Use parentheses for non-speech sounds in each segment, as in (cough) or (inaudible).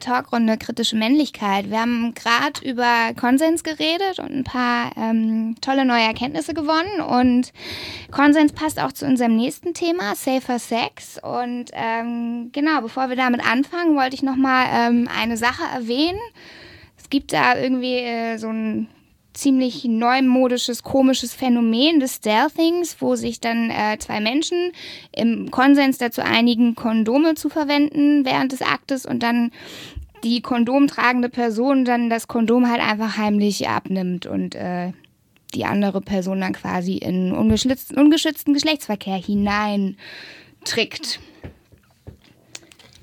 Talkrunde kritische Männlichkeit. Wir haben gerade über Konsens geredet und ein paar ähm, tolle neue Erkenntnisse gewonnen. Und Konsens passt auch zu unserem nächsten Thema, Safer Sex. Und ähm, genau, bevor wir damit anfangen, wollte ich nochmal ähm, eine Sache erwähnen. Es gibt da irgendwie äh, so ein ziemlich neumodisches, komisches Phänomen des Stealthings, wo sich dann äh, zwei Menschen im Konsens dazu einigen, Kondome zu verwenden während des Aktes und dann die kondomtragende Person dann das Kondom halt einfach heimlich abnimmt und äh, die andere Person dann quasi in ungeschützten, ungeschützten Geschlechtsverkehr hineintrickt.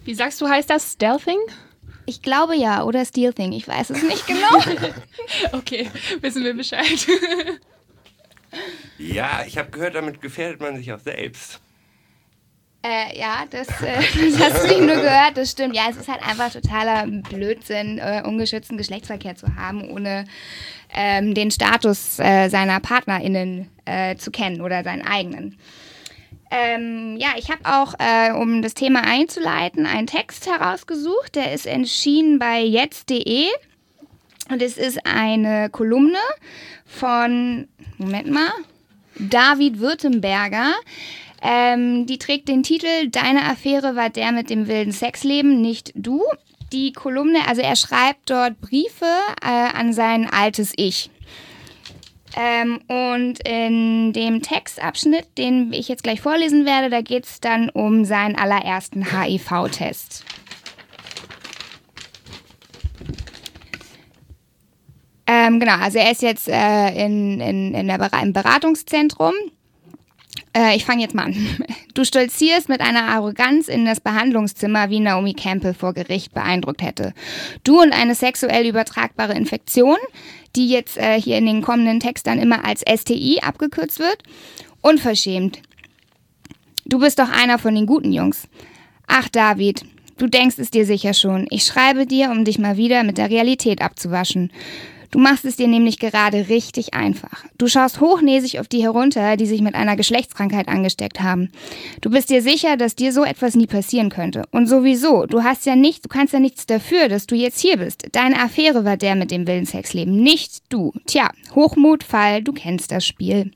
Wie sagst du, heißt das Stealthing? Ich glaube ja, oder Steel Thing, ich weiß es nicht genau. (laughs) okay, wissen wir Bescheid. ja, ich habe gehört, damit gefährdet man sich auch selbst. Äh, ja, das, äh, (laughs) das hast du nicht nur gehört, das stimmt. Ja, es ist halt einfach totaler Blödsinn, äh, ungeschützten Geschlechtsverkehr zu haben, ohne ähm, den Status äh, seiner PartnerInnen äh, zu kennen oder seinen eigenen. Ähm, ja, ich habe auch, äh, um das Thema einzuleiten, einen Text herausgesucht. Der ist erschienen bei jetzt.de und es ist eine Kolumne von, Moment mal, David Württemberger. Ähm, die trägt den Titel Deine Affäre war der mit dem wilden Sexleben, nicht du. Die Kolumne, also er schreibt dort Briefe äh, an sein altes Ich. Ähm, und in dem Textabschnitt, den ich jetzt gleich vorlesen werde, da geht es dann um seinen allerersten HIV-Test. Ähm, genau, also er ist jetzt äh, in, in, in der, im Beratungszentrum. Äh, ich fange jetzt mal an. (laughs) Du stolzierst mit einer Arroganz in das Behandlungszimmer, wie Naomi Campbell vor Gericht beeindruckt hätte. Du und eine sexuell übertragbare Infektion, die jetzt äh, hier in den kommenden Text dann immer als STI abgekürzt wird. Unverschämt. Du bist doch einer von den guten Jungs. Ach, David, du denkst es dir sicher schon. Ich schreibe dir, um dich mal wieder mit der Realität abzuwaschen. Du machst es dir nämlich gerade richtig einfach. Du schaust hochnäsig auf die herunter, die sich mit einer Geschlechtskrankheit angesteckt haben. Du bist dir sicher, dass dir so etwas nie passieren könnte. Und sowieso, du hast ja nicht, du kannst ja nichts dafür, dass du jetzt hier bist. Deine Affäre war der mit dem Willenssexleben, nicht du. Tja, Hochmut, Fall, du kennst das Spiel.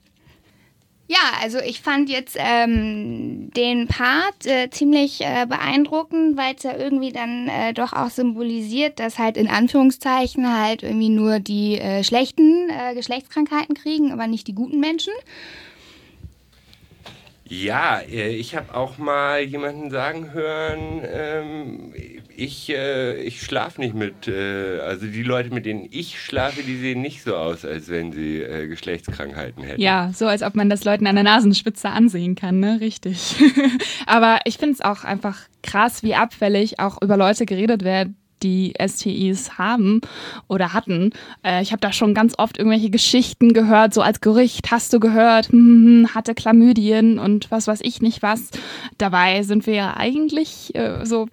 Ja, also ich fand jetzt ähm, den Part äh, ziemlich äh, beeindruckend, weil es ja irgendwie dann äh, doch auch symbolisiert, dass halt in Anführungszeichen halt irgendwie nur die äh, schlechten äh, Geschlechtskrankheiten kriegen, aber nicht die guten Menschen. Ja, äh, ich habe auch mal jemanden sagen hören, ähm, ich, äh, ich schlafe nicht mit, äh, also die Leute, mit denen ich schlafe, die sehen nicht so aus, als wenn sie äh, Geschlechtskrankheiten hätten. Ja, so als ob man das Leuten an der Nasenspitze ansehen kann, ne? Richtig. (laughs) Aber ich finde es auch einfach krass, wie abfällig auch über Leute geredet wird, die STIs haben oder hatten. Äh, ich habe da schon ganz oft irgendwelche Geschichten gehört, so als Gerücht hast du gehört, hm, hm, hm, hatte Chlamydien und was weiß ich nicht was. Dabei sind wir ja eigentlich äh, so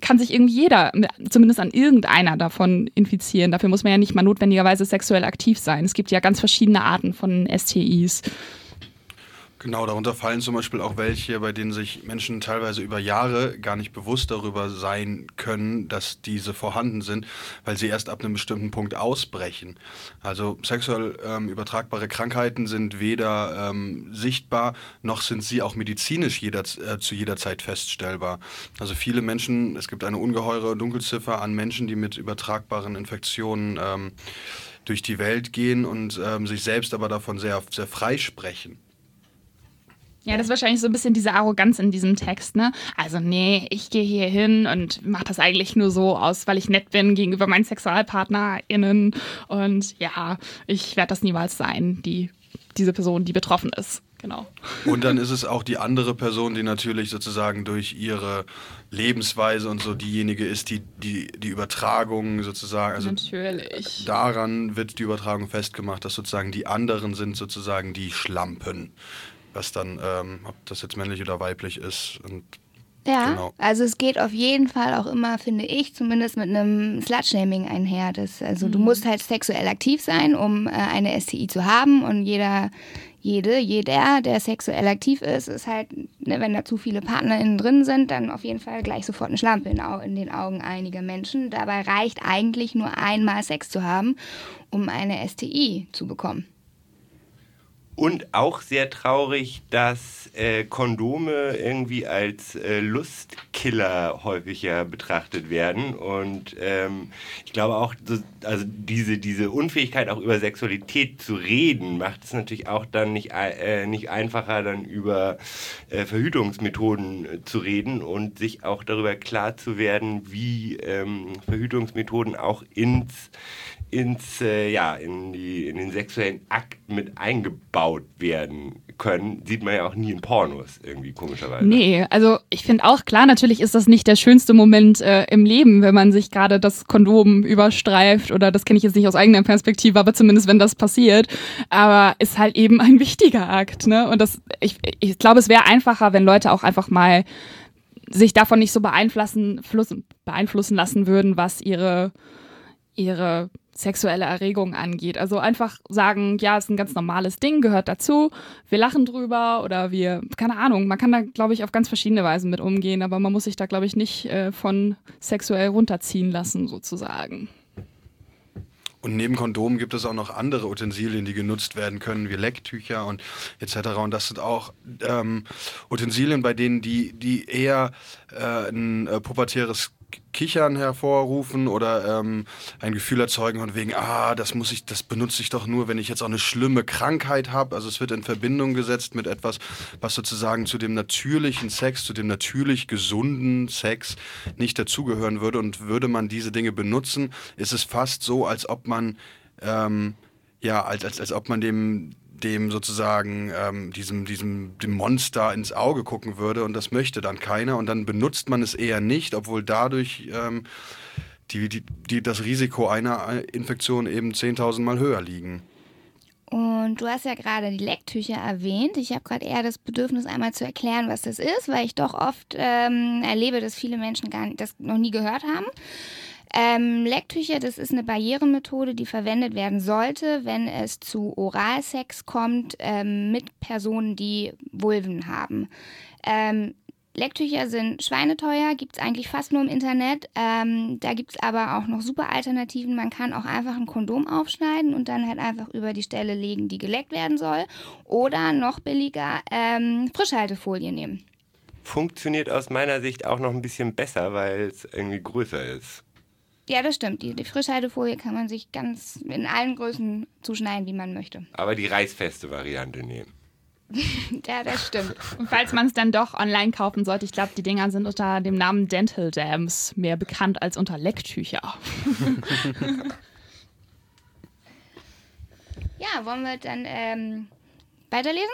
kann sich irgendwie jeder, zumindest an irgendeiner davon infizieren. Dafür muss man ja nicht mal notwendigerweise sexuell aktiv sein. Es gibt ja ganz verschiedene Arten von STIs. Genau, darunter fallen zum Beispiel auch welche, bei denen sich Menschen teilweise über Jahre gar nicht bewusst darüber sein können, dass diese vorhanden sind, weil sie erst ab einem bestimmten Punkt ausbrechen. Also sexuell ähm, übertragbare Krankheiten sind weder ähm, sichtbar, noch sind sie auch medizinisch jeder, äh, zu jeder Zeit feststellbar. Also viele Menschen, es gibt eine ungeheure Dunkelziffer an Menschen, die mit übertragbaren Infektionen ähm, durch die Welt gehen und ähm, sich selbst aber davon sehr, sehr frei sprechen. Ja, das ist wahrscheinlich so ein bisschen diese Arroganz in diesem Text, ne? Also, nee, ich gehe hier hin und mache das eigentlich nur so aus, weil ich nett bin gegenüber meinen SexualpartnerInnen. Und ja, ich werde das niemals sein, die, diese Person, die betroffen ist. Genau. Und dann ist es auch die andere Person, die natürlich sozusagen durch ihre Lebensweise und so diejenige ist, die die, die Übertragung sozusagen, also natürlich. daran wird die Übertragung festgemacht, dass sozusagen die anderen sind sozusagen die Schlampen was dann, ähm, ob das jetzt männlich oder weiblich ist. Und Ja, Genau. also es geht auf jeden Fall auch immer, finde ich, zumindest mit einem Slut-Shaming einher. Das, also du musst halt sexuell aktiv sein, um äh, eine STI zu haben und jeder, jede, jeder, der sexuell aktiv ist, ist halt, ne, wenn da zu viele PartnerInnen drin sind, dann auf jeden Fall gleich sofort eine Schlampe in, Au- in den Augen einiger Menschen. Dabei reicht eigentlich nur einmal Sex zu haben, um eine STI zu bekommen. Und auch sehr traurig, dass äh, Kondome irgendwie als äh, Lustkiller häufiger betrachtet werden. Und ähm, ich glaube auch, so, also diese, diese Unfähigkeit, auch über Sexualität zu reden, macht es natürlich auch dann nicht, äh, nicht einfacher, dann über äh, Verhütungsmethoden äh, zu reden und sich auch darüber klar zu werden, wie ähm, Verhütungsmethoden auch ins ins, äh, ja, in, die, in den sexuellen Akt mit eingebaut werden können, sieht man ja auch nie in Pornos irgendwie komischerweise. Nee, also ich finde auch klar, natürlich ist das nicht der schönste Moment äh, im Leben, wenn man sich gerade das Kondom überstreift oder das kenne ich jetzt nicht aus eigener Perspektive, aber zumindest wenn das passiert. Aber ist halt eben ein wichtiger Akt, ne? Und das, ich, ich glaube, es wäre einfacher, wenn Leute auch einfach mal sich davon nicht so beeinflussen, flussen- beeinflussen lassen würden, was ihre, ihre sexuelle Erregung angeht. Also einfach sagen, ja, ist ein ganz normales Ding, gehört dazu, wir lachen drüber oder wir, keine Ahnung, man kann da, glaube ich, auf ganz verschiedene Weisen mit umgehen, aber man muss sich da, glaube ich, nicht äh, von sexuell runterziehen lassen, sozusagen. Und neben Kondomen gibt es auch noch andere Utensilien, die genutzt werden können, wie Lecktücher und etc. Und das sind auch ähm, Utensilien, bei denen die, die eher äh, ein äh, pubertäres Kichern hervorrufen oder ähm, ein Gefühl erzeugen von wegen, ah, das muss ich, das benutze ich doch nur, wenn ich jetzt auch eine schlimme Krankheit habe. Also es wird in Verbindung gesetzt mit etwas, was sozusagen zu dem natürlichen Sex, zu dem natürlich gesunden Sex nicht dazugehören würde. Und würde man diese Dinge benutzen, ist es fast so, als ob man ähm, ja, als, als, als ob man dem, dem sozusagen ähm, diesem, diesem dem Monster ins Auge gucken würde und das möchte dann keiner und dann benutzt man es eher nicht, obwohl dadurch ähm, die, die, die, das Risiko einer Infektion eben 10.000 Mal höher liegen. Und du hast ja gerade die Lecktücher erwähnt. Ich habe gerade eher das Bedürfnis, einmal zu erklären, was das ist, weil ich doch oft ähm, erlebe, dass viele Menschen gar nicht, das noch nie gehört haben. Ähm, Lecktücher, das ist eine Barrieremethode, die verwendet werden sollte, wenn es zu Oralsex kommt ähm, mit Personen, die Vulven haben. Ähm, Lecktücher sind schweineteuer, gibt es eigentlich fast nur im Internet. Ähm, da gibt es aber auch noch super Alternativen. Man kann auch einfach ein Kondom aufschneiden und dann halt einfach über die Stelle legen, die geleckt werden soll. Oder noch billiger ähm, Frischhaltefolie nehmen. Funktioniert aus meiner Sicht auch noch ein bisschen besser, weil es irgendwie größer ist. Ja, das stimmt. Die, die Frischhaltefolie kann man sich ganz in allen Größen zuschneiden, wie man möchte. Aber die reißfeste Variante nehmen. (laughs) (laughs) Ja, das stimmt. Und falls man es dann doch online kaufen sollte, ich glaube, die Dinger sind unter dem Namen Dental Dams mehr bekannt als unter Lecktücher. (laughs) Ja, wollen wir dann ähm, weiterlesen?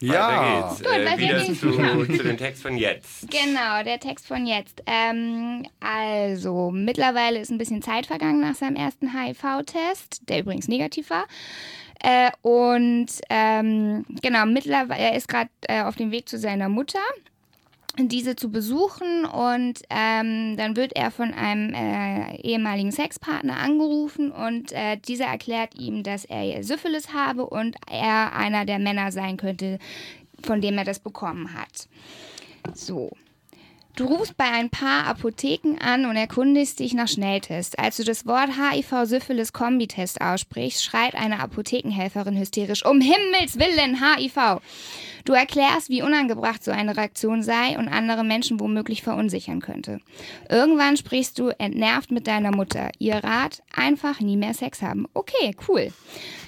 Weiter geht's. Gut, äh, wieder zu, Ja. zu dem Text von jetzt. Genau, der Text von jetzt. Ähm, also, mittlerweile ist ein bisschen Zeit vergangen nach seinem ersten HIV-Test, der übrigens negativ war. Äh, und ähm, genau, mittlerweile, er ist gerade äh, auf dem Weg zu seiner Mutter, diese zu besuchen und ähm, dann wird er von einem äh, ehemaligen Sexpartner angerufen und äh, dieser erklärt ihm, dass er Syphilis habe und er einer der Männer sein könnte, von dem er das bekommen hat. So. Du rufst bei ein paar Apotheken an und erkundigst dich nach Schnelltests. Als du das Wort HIV-Syphilis-Kombitest aussprichst, schreit eine Apothekenhelferin hysterisch: Um Himmels Willen, HIV! Du erklärst, wie unangebracht so eine Reaktion sei und andere Menschen womöglich verunsichern könnte. Irgendwann sprichst du entnervt mit deiner Mutter. Ihr Rat: einfach nie mehr Sex haben. Okay, cool.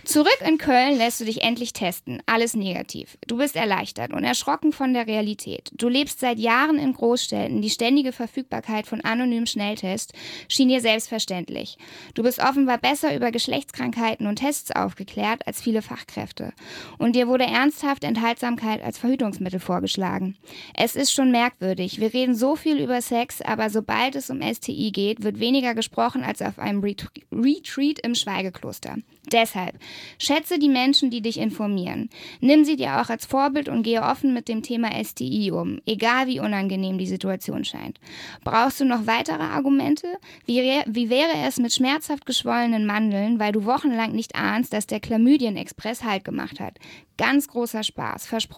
Zurück in Köln lässt du dich endlich testen. Alles negativ. Du bist erleichtert und erschrocken von der Realität. Du lebst seit Jahren in Großstädten. Die ständige Verfügbarkeit von anonymen Schnelltests schien dir selbstverständlich. Du bist offenbar besser über Geschlechtskrankheiten und Tests aufgeklärt als viele Fachkräfte. Und dir wurde ernsthaft Enthaltsamkeit als Verhütungsmittel vorgeschlagen. Es ist schon merkwürdig. Wir reden so viel über Sex, aber sobald es um STI geht, wird weniger gesprochen als auf einem Ret Retreat im Schweigekloster. Deshalb, Schätze die Menschen, die dich informieren. Nimm sie dir auch als Vorbild und gehe offen mit dem Thema STI um, egal wie unangenehm die Situation scheint. Brauchst du noch weitere Argumente? Wie, wie wäre es mit schmerzhaft geschwollenen Mandeln, weil du wochenlang nicht ahnst, dass der Chlamydien-Express Halt gemacht hat? Ganz großer Spaß, versprochen.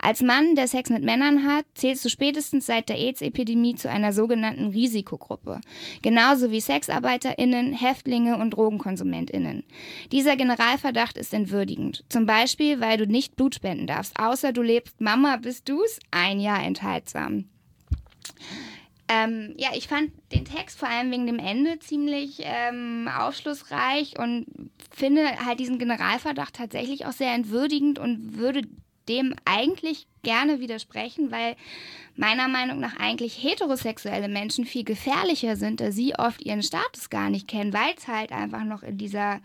Als Mann, der Sex mit Männern hat, zählst du spätestens seit der AIDS-Epidemie zu einer sogenannten Risikogruppe. Genauso wie SexarbeiterInnen, Häftlinge und DrogenkonsumentInnen. Dieser Generalverdacht ist entwürdigend. Zum Beispiel, weil du nicht Blut spenden darfst, außer du lebst Mama, bist du's? Ein Jahr enthaltsam. Ähm, ja, ich fand den Text vor allem wegen dem Ende ziemlich ähm, aufschlussreich und finde halt diesen Generalverdacht tatsächlich auch sehr entwürdigend und würde dem eigentlich gerne widersprechen, weil meiner Meinung nach eigentlich heterosexuelle Menschen viel gefährlicher sind, da sie oft ihren Status gar nicht kennen, weil es halt einfach noch in dieser,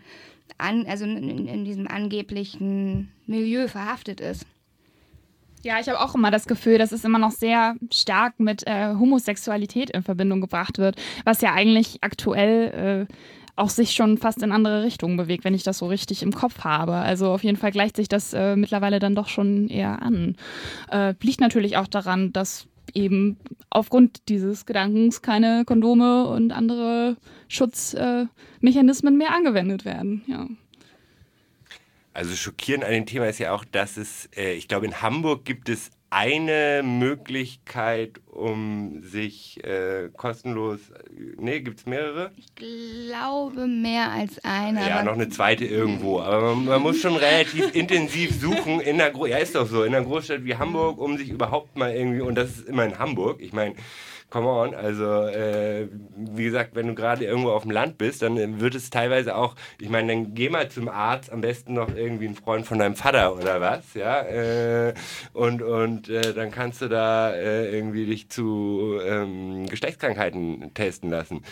an, also in, in diesem angeblichen Milieu verhaftet ist. Ja, ich habe auch immer das Gefühl, dass es immer noch sehr stark mit äh, Homosexualität in Verbindung gebracht wird, was ja eigentlich aktuell äh, auch sich schon fast in andere Richtungen bewegt, wenn ich das so richtig im Kopf habe. Also auf jeden Fall gleicht sich das äh, mittlerweile dann doch schon eher an. Äh, liegt natürlich auch daran, dass eben aufgrund dieses Gedankens keine Kondome und andere Schutzmechanismen mehr angewendet werden. Ja. Also schockierend an dem Thema ist ja auch, dass es, äh, ich glaube, in Hamburg gibt es eine Möglichkeit, um sich äh, kostenlos. Nee, gibt es mehrere? Ich glaube mehr als eine. Ja, noch eine zweite irgendwo. Aber man, man muss schon relativ (laughs) intensiv suchen in der Gro ja, ist doch so, in einer Großstadt wie Hamburg, um sich überhaupt mal irgendwie, und das ist immer in Hamburg. Ich meine, come on, also äh, wie gesagt, wenn du gerade irgendwo auf dem Land bist, dann wird es teilweise auch, ich meine, dann geh mal zum Arzt, am besten noch irgendwie ein Freund von deinem Vater oder was, ja, äh, und, und äh, dann kannst du da äh, irgendwie dich zu ähm, Geschlechtskrankheiten testen lassen.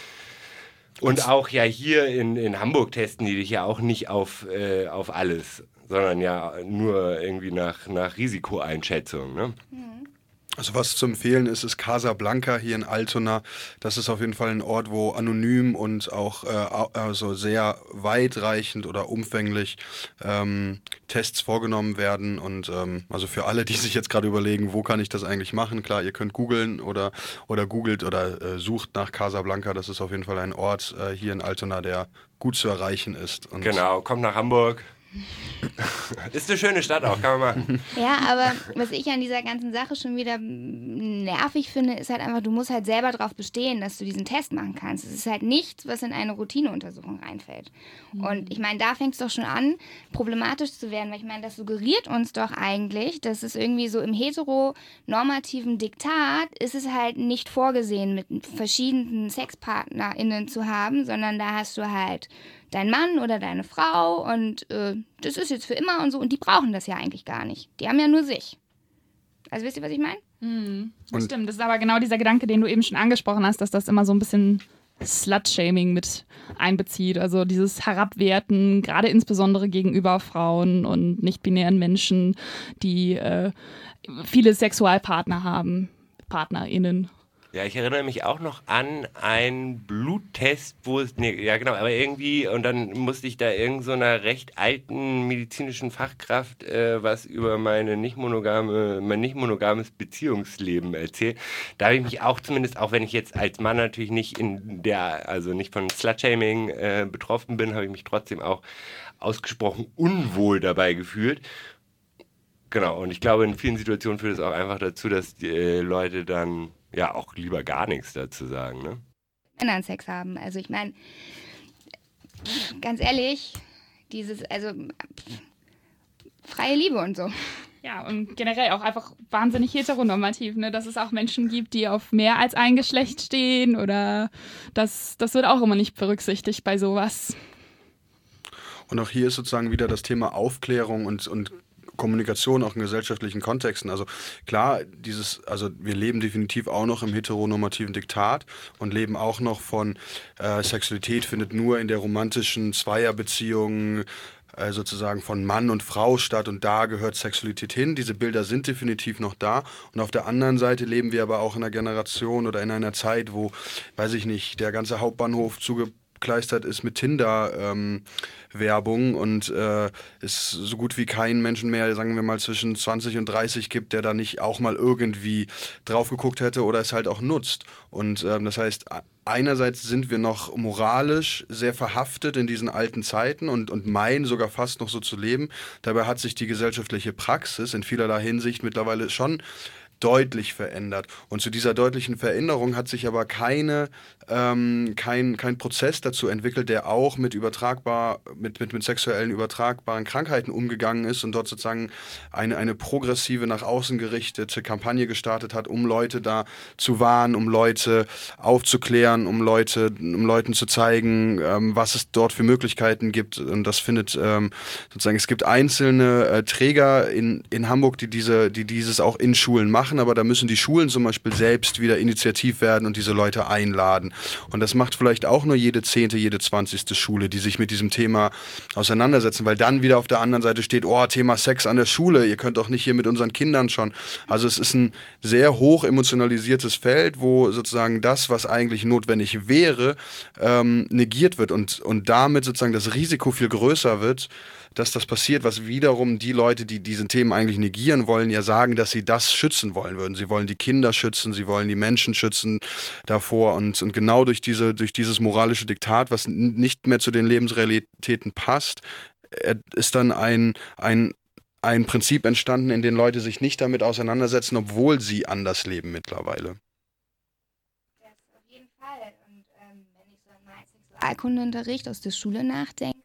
Und auch ja hier in, in Hamburg testen die dich ja auch nicht auf, äh, auf alles, sondern ja nur irgendwie nach, nach Risikoeinschätzung. Ne? Mhm. Also was zu empfehlen ist, ist Casablanca hier in Altona. Das ist auf jeden Fall ein Ort, wo anonym und auch äh, also sehr weitreichend oder umfänglich ähm, Tests vorgenommen werden. Und ähm, also für alle, die sich jetzt gerade überlegen, wo kann ich das eigentlich machen, klar, ihr könnt googeln oder, oder googelt oder äh, sucht nach Casablanca. Das ist auf jeden Fall ein Ort äh, hier in Altona, der gut zu erreichen ist. Und genau, kommt nach Hamburg. (laughs) Ist eine schöne Stadt auch, kann man machen. Ja, aber was ich an dieser ganzen Sache schon wieder nervig finde, ist halt einfach, du musst halt selber darauf bestehen, dass du diesen Test machen kannst. Es ist halt nichts, was in eine Routineuntersuchung reinfällt. Mhm. Und ich meine, da fängt es doch schon an, problematisch zu werden, weil ich meine, das suggeriert uns doch eigentlich, dass es irgendwie so im heteronormativen Diktat ist es halt nicht vorgesehen, mit verschiedenen SexpartnerInnen zu haben, sondern da hast du halt dein Mann oder deine Frau und äh, das ist jetzt für immer und so und die brauchen das ja eigentlich gar nicht. Die haben ja nur sich. Also wisst ihr, was ich meine? Mhm. Stimmt, das ist aber genau dieser Gedanke, den du eben schon angesprochen hast, dass das immer so ein bisschen Slut-Shaming mit einbezieht. Also dieses Herabwerten, gerade insbesondere gegenüber Frauen und nicht-binären Menschen, die äh, viele Sexualpartner haben, PartnerInnen. Ja, ich erinnere mich auch noch an einen Bluttest, wo es, nee, ja genau, aber irgendwie, und dann musste ich da irgendeiner so recht alten medizinischen Fachkraft äh, was über meine nicht monogame, mein nicht monogames Beziehungsleben erzählen. Da habe ich mich auch zumindest, auch wenn ich jetzt als Mann natürlich nicht in der, also nicht von Slutshaming äh, betroffen bin, habe ich mich trotzdem auch ausgesprochen unwohl dabei gefühlt. Genau, und ich glaube, in vielen Situationen führt es auch einfach dazu, dass die äh, Leute dann ja auch lieber gar nichts dazu sagen, ne? Männern Sex haben. Also ich meine, ganz ehrlich, dieses, also freie Liebe und so. Ja, und generell auch einfach wahnsinnig heteronormativ, ne? dass es auch Menschen gibt, die auf mehr als ein Geschlecht stehen oder das, das wird auch immer nicht berücksichtigt bei sowas. Und auch hier ist sozusagen wieder das Thema Aufklärung und, und Kommunikation auch in gesellschaftlichen Kontexten. Also klar, dieses, also wir leben definitiv auch noch im heteronormativen Diktat und leben auch noch von äh, Sexualität findet nur in der romantischen Zweierbeziehung äh, sozusagen von Mann und Frau statt und da gehört Sexualität hin. Diese Bilder sind definitiv noch da und auf der anderen Seite leben wir aber auch in einer Generation oder in einer Zeit, wo, weiß ich nicht, der ganze Hauptbahnhof zuge zugekleistert ist mit Tinder-Werbung ähm, und äh, es so gut wie keinen Menschen mehr, sagen wir mal, zwischen 20 und 30 gibt, der da nicht auch mal irgendwie drauf geguckt hätte oder es halt auch nutzt. Und ähm, das heißt, einerseits sind wir noch moralisch sehr verhaftet in diesen alten Zeiten und, und meinen sogar fast noch so zu leben. Dabei hat sich die gesellschaftliche Praxis in vielerlei Hinsicht mittlerweile schon deutlich verändert. Und zu dieser deutlichen Veränderung hat sich aber keine, ähm, kein, kein Prozess dazu entwickelt, der auch mit übertragbar, mit, mit, mit sexuellen übertragbaren Krankheiten umgegangen ist und dort sozusagen eine, eine progressive, nach außen gerichtete Kampagne gestartet hat, um Leute da zu warnen, um Leute aufzuklären, um Leute, um Leuten zu zeigen, ähm, was es dort für Möglichkeiten gibt. Und das findet ähm, sozusagen, es gibt einzelne äh, Träger in, in Hamburg, die diese, die dieses auch in Schulen machen machen, aber da müssen die Schulen zum Beispiel selbst wieder initiativ werden und diese Leute einladen. Und das macht vielleicht auch nur jede zehnte, jede zwanzigste Schule, die sich mit diesem Thema auseinandersetzen, weil dann wieder auf der anderen Seite steht, oh, Thema Sex an der Schule, ihr könnt doch nicht hier mit unseren Kindern schon. Also es ist ein sehr hoch emotionalisiertes Feld, wo sozusagen das, was eigentlich notwendig wäre, ähm, negiert wird und, und damit sozusagen das Risiko viel größer wird, dass das passiert, was wiederum die Leute, die diese Themen eigentlich negieren wollen, ja sagen, dass sie das schützen wollen würden. Sie wollen die Kinder schützen, sie wollen die Menschen schützen davor und, und genau durch, diese, durch dieses moralische Diktat, was nicht mehr zu den Lebensrealitäten passt, äh, ist dann ein, ein, ein Prinzip entstanden, in dem Leute sich nicht damit auseinandersetzen, obwohl sie anders leben mittlerweile. Und ähm, Sexualkundeunterricht aus der Schule nachdenke,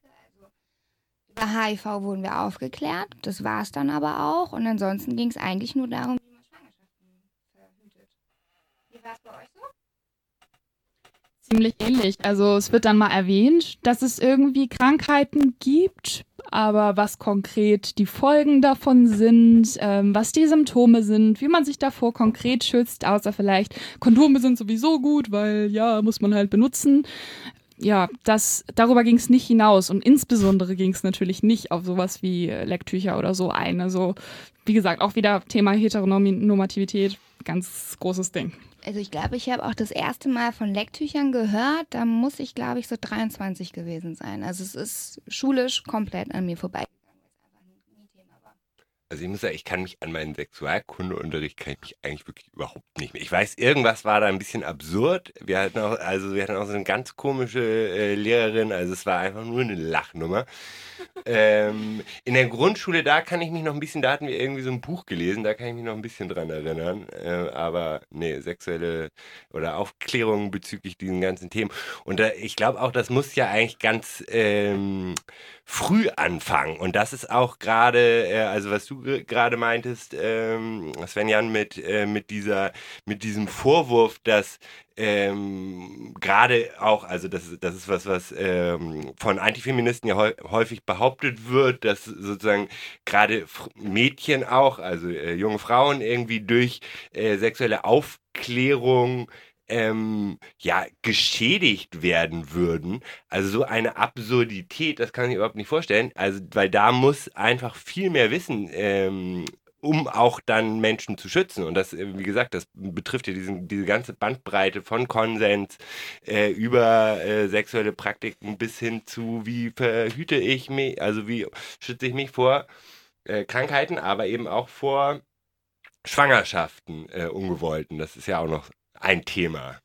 über HIV wurden wir aufgeklärt, das war es dann aber auch. Und ansonsten ging es eigentlich nur darum, wie man Schwangerschaften verhütet. Wie war es bei euch so? Ziemlich ähnlich. Also es wird dann mal erwähnt, dass es irgendwie Krankheiten gibt, aber was konkret die Folgen davon sind, ähm, was die Symptome sind, wie man sich davor konkret schützt, außer vielleicht Kondome sind sowieso gut, weil ja, muss man halt benutzen ja, das, darüber ging es nicht hinaus und insbesondere ging es natürlich nicht auf sowas wie äh, Lecktücher oder so ein. Also, wie gesagt, auch wieder Thema Heteronormativität, ganz großes Ding. Also ich glaube, ich habe auch das erste Mal von Lecktüchern gehört. Da muss ich, glaube ich, so 23 gewesen sein. Also es ist schulisch komplett an mir vorbei. Also ich muss sagen, ich kann mich an meinen Sexualkundeunterricht kann ich mich eigentlich wirklich überhaupt nicht mehr. Ich weiß, irgendwas war da ein bisschen absurd. Wir hatten auch, also wir hatten auch so eine ganz komische äh, Lehrerin, also es war einfach nur eine Lachnummer. ähm, in der Grundschule, da kann ich mich noch ein bisschen, da hatten wir irgendwie so ein Buch gelesen, da kann ich mich noch ein bisschen dran erinnern. Äh, aber nee, sexuelle oder Aufklärung bezüglich diesen ganzen Themen. Und da, ich glaube auch, das muss ja eigentlich ganz ähm, früh anfangen. Und das ist auch gerade, äh, also was du gerade meintest, ähm, Svenjan, mit, äh, mit, mit diesem Vorwurf, dass ähm, gerade auch, also das, das ist was, was ähm, von Antifeministen ja häufig behauptet wird, dass sozusagen gerade Mädchen auch, also äh, junge Frauen irgendwie durch äh, sexuelle Aufklärung ähm, ja, geschädigt werden würden. Also so eine Absurdität, das kann ich überhaupt nicht vorstellen. Also, weil da muss einfach viel mehr Wissen ähm, um auch dann Menschen zu schützen. Und das, äh, wie gesagt, das betrifft ja diesen, diese ganze Bandbreite von Konsens äh, über äh, sexuelle Praktiken bis hin zu, wie verhüte ich mich, also wie schütze ich mich vor äh, Krankheiten, aber eben auch vor Schwangerschaften, äh, ungewollten. Das ist ja auch noch ein Thema.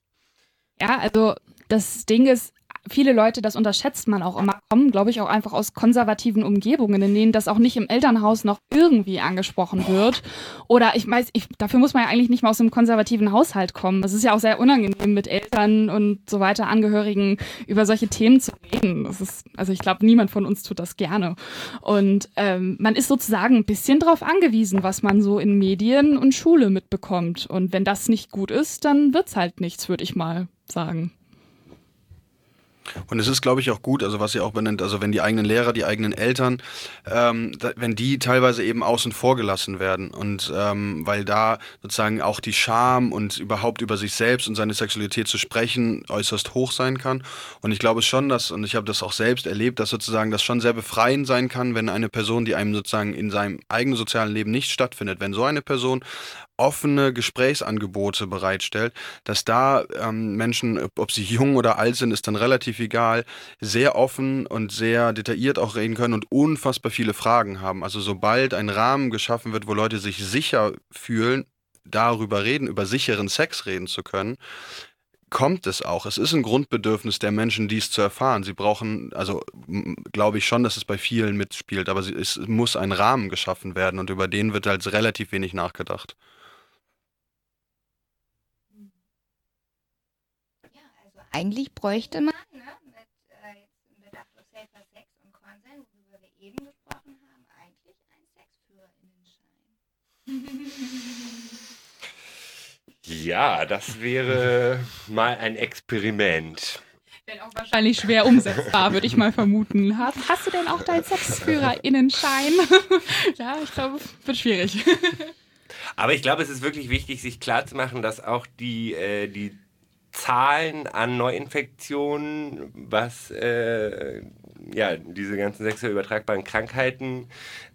Ja, also das Ding ist, viele Leute, das unterschätzt man auch immer, kommen, glaube ich, auch einfach aus konservativen Umgebungen, in denen das auch nicht im Elternhaus noch irgendwie angesprochen wird. Oder ich weiß, ich, dafür muss man ja eigentlich nicht mal aus einem konservativen Haushalt kommen. Es ist ja auch sehr unangenehm, mit Eltern und so weiter, Angehörigen über solche Themen zu reden. Das ist, also ich glaube, niemand von uns tut das gerne. Und ähm, man ist sozusagen ein bisschen darauf angewiesen, was man so in Medien und Schule mitbekommt. Und wenn das nicht gut ist, dann wird's halt nichts, würde ich mal sagen. Und es ist, glaube ich, auch gut, also was ihr auch benennt, also wenn die eigenen Lehrer, die eigenen Eltern, ähm, da, wenn die teilweise eben außen vor gelassen werden und ähm, weil da sozusagen auch die Scham und überhaupt über sich selbst und seine Sexualität zu sprechen äußerst hoch sein kann. Und ich glaube schon, dass, und ich habe das auch selbst erlebt, dass sozusagen das schon sehr befreiend sein kann, wenn eine Person, die einem sozusagen in seinem eigenen sozialen Leben nicht stattfindet, wenn so eine Person offene Gesprächsangebote bereitstellt, dass da ähm, Menschen, ob sie jung oder alt sind, ist dann relativ egal, sehr offen und sehr detailliert auch reden können und unfassbar viele Fragen haben. Also sobald ein Rahmen geschaffen wird, wo Leute sich sicher fühlen, darüber reden, über sicheren Sex reden zu können, kommt es auch. Es ist ein Grundbedürfnis der Menschen, dies zu erfahren. Sie brauchen, also glaube ich schon, dass es bei vielen mitspielt, aber es muss ein Rahmen geschaffen werden und über den wird halt relativ wenig nachgedacht. Ja, also eigentlich bräuchte man ne, mit, äh, mit Safer Sex und Consent, worüber wir eben gesprochen haben, eigentlich einen Sexführerinnenschein. Ja, das wäre mal ein Experiment. Wenn auch wahrscheinlich schwer umsetzbar, würde ich mal vermuten. Hast, hast du denn auch deinen Sexführerinnenschein? (laughs) ja, ich glaube, wird schwierig. Aber ich glaube, es ist wirklich wichtig, sich klarzumachen, dass auch die, äh, die Zahlen an Neuinfektionen, was äh, ja, diese ganzen sexuell übertragbaren Krankheiten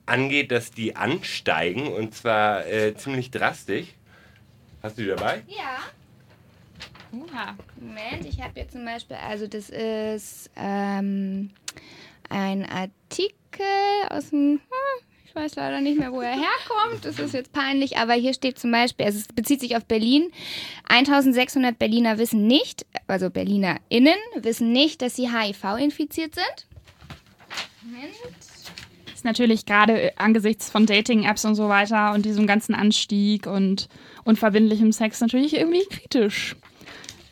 angeht, dass die ansteigen und zwar äh, ziemlich drastisch. Hast du die dabei? Ja. Ja. Moment, ich habe jetzt zum Beispiel, also das ist ähm, ein Artikel aus dem, hm, ich weiß leider nicht mehr, wo er herkommt, das ist jetzt peinlich, aber hier steht zum Beispiel, also es bezieht sich auf Berlin, 1600 Berliner wissen nicht, also BerlinerInnen wissen nicht, dass sie HIV infiziert sind. Moment ist natürlich gerade angesichts von Dating-Apps und so weiter und diesem ganzen Anstieg und unverbindlichem Sex natürlich irgendwie kritisch.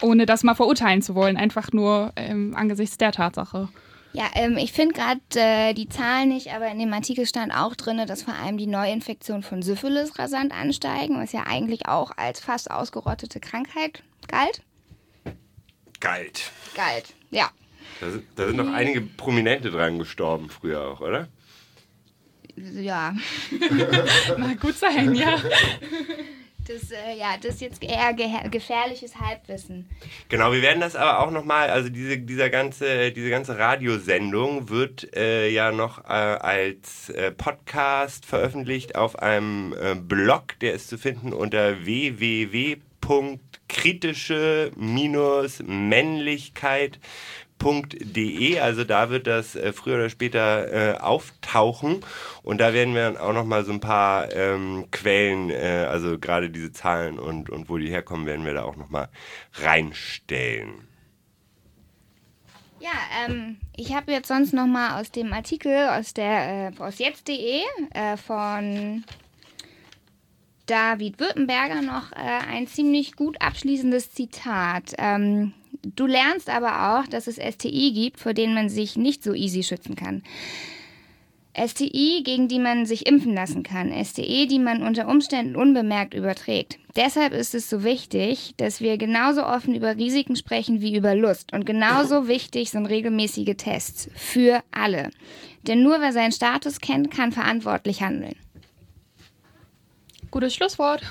Ohne das mal verurteilen zu wollen, einfach nur ähm, angesichts der Tatsache. Ja, ähm, ich finde gerade äh, die Zahlen nicht, aber in dem Artikel stand auch drin, dass vor allem die Neuinfektionen von Syphilis rasant ansteigen, was ja eigentlich auch als fast ausgerottete Krankheit galt. Galt. Galt, ja. Da, da sind noch einige Prominente dran gestorben früher auch, oder? Ja. (laughs) Mag gut sein, ja. (laughs) Das, äh, ja, das ist jetzt eher ge gefährliches Halbwissen. Genau, wir werden das aber auch nochmal, also diese, dieser ganze, diese ganze Radiosendung wird äh, ja noch äh, als äh, Podcast veröffentlicht auf einem äh, Blog, der ist zu finden unter www.kritische-männlichkeit.com www.ftf.de. Also da wird das äh, früher oder später äh, auftauchen. Und da werden wir dann auch nochmal so ein paar ähm, Quellen, äh, also gerade diese Zahlen und, und wo die herkommen, werden wir da auch nochmal reinstellen. Ja, ähm, ich habe jetzt sonst nochmal aus dem Artikel aus der äh, aus jetzt.de äh, von David Württemberger noch äh, ein ziemlich gut abschließendes Zitat. Ähm, Du lernst aber auch, dass es STI gibt, vor denen man sich nicht so easy schützen kann. STI, gegen die man sich impfen lassen kann. STE, die man unter Umständen unbemerkt überträgt. Deshalb ist es so wichtig, dass wir genauso offen über Risiken sprechen wie über Lust. Und genauso wichtig sind regelmäßige Tests. Für alle. Denn nur wer seinen Status kennt, kann verantwortlich handeln. Gutes Schlusswort.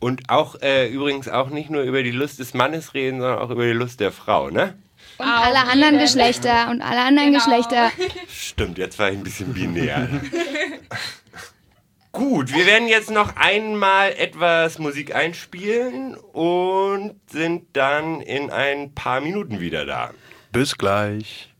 Und auch äh, übrigens auch nicht nur über die Lust des Mannes reden, sondern auch über die Lust der Frau, ne? Und Auf alle anderen jeden. Geschlechter und alle anderen genau. Geschlechter. Stimmt, jetzt war ich ein bisschen binär. (laughs) Gut, wir werden jetzt noch einmal etwas Musik einspielen und sind dann in ein paar Minuten wieder da. Bis gleich.